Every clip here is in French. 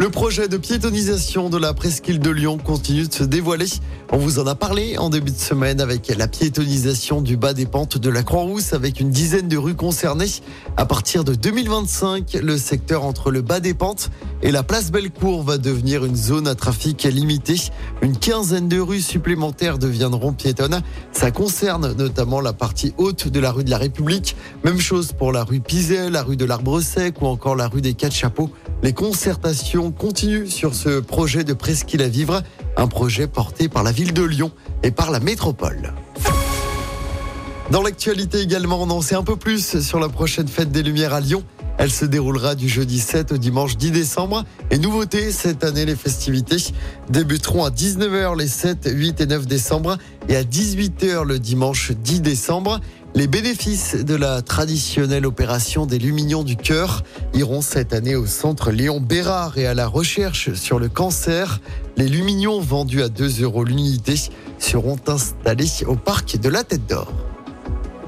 Le projet de piétonisation de la presqu'île de Lyon continue de se dévoiler. On vous en a parlé en début de semaine avec la piétonisation du bas des pentes de la Croix-Rousse avec une dizaine de rues concernées. À partir de 2025, le secteur entre le bas des pentes et la place Bellecour va devenir une zone à trafic limité. Une quinzaine de rues supplémentaires deviendront piétonnes. Ça concerne notamment la partie haute de la rue de la République. Même chose pour la rue Pizet, la rue de l'Arbre Sec ou encore la rue des Quatre Chapeaux. Les concertations continuent sur ce projet de presqu'île à vivre, un projet porté par la ville de Lyon et par la métropole. Dans l'actualité également, on en sait un peu plus sur la prochaine fête des Lumières à Lyon. Elle se déroulera du jeudi 7 au dimanche 10 décembre. Et nouveauté, cette année, les festivités débuteront à 19h les 7, 8 et 9 décembre et à 18h le dimanche 10 décembre. Les bénéfices de la traditionnelle opération des Lumignons du cœur iront cette année au centre Léon Bérard et à la recherche sur le cancer. Les Lumignons vendus à 2 euros l'unité seront installés au parc de la Tête d'Or.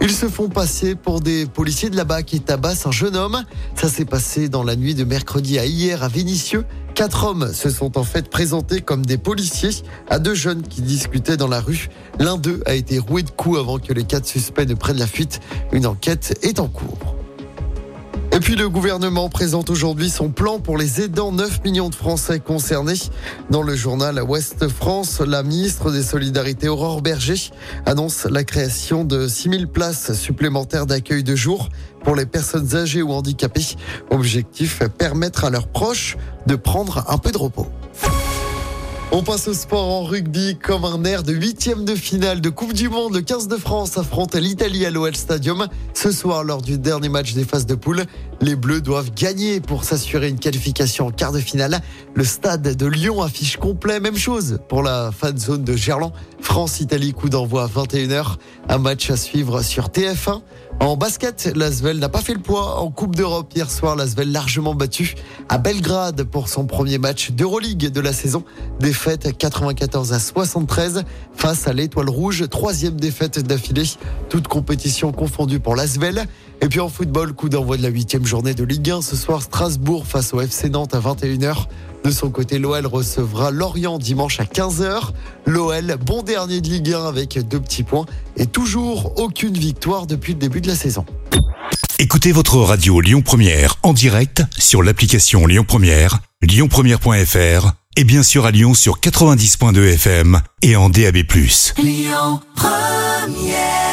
Ils se font passer pour des policiers de BAC et tabassent un jeune homme. Ça s'est passé dans la nuit de mercredi à hier à Vénissieux. Quatre hommes se sont en fait présentés comme des policiers à deux jeunes qui discutaient dans la rue. L'un d'eux a été roué de coups avant que les quatre suspects ne prennent la fuite. Une enquête est en cours. Et puis le gouvernement présente aujourd'hui son plan pour les aidants, 9 millions de Français concernés. Dans le journal Ouest France, la ministre des Solidarités Aurore Berger annonce la création de 6000 places supplémentaires d'accueil de jour pour les personnes âgées ou handicapées. Objectif, permettre à leurs proches de prendre un peu de repos. On passe au sport en rugby comme un air de huitième de finale de Coupe du Monde. Le 15 de France affronte l'Italie à l'OL Stadium. Ce soir, lors du dernier match des phases de poule, les Bleus doivent gagner pour s'assurer une qualification en quart de finale. Le stade de Lyon affiche complet. Même chose pour la fan zone de Gerland. France-Italie, coup d'envoi à 21h. Un match à suivre sur TF1. En basket, l'Asvel n'a pas fait le poids en Coupe d'Europe hier soir. L'Asvel largement battu à Belgrade pour son premier match d'Euroleague de la saison. Défaite 94 à 73 face à l'Étoile Rouge. Troisième défaite d'affilée. Toute compétition confondue pour l'Asvel. Et puis en football, coup d'envoi de la huitième journée de Ligue 1 ce soir. Strasbourg face au FC Nantes à 21h. De son côté, l'OL recevra Lorient dimanche à 15h. L'OL, bon dernier de Ligue 1 avec deux petits points et toujours aucune victoire depuis le début de la saison. Écoutez votre radio Lyon Première en direct sur l'application Lyon Première, lyonpremière.fr et bien sûr à Lyon sur 90.2 FM et en DAB+. Lyon Première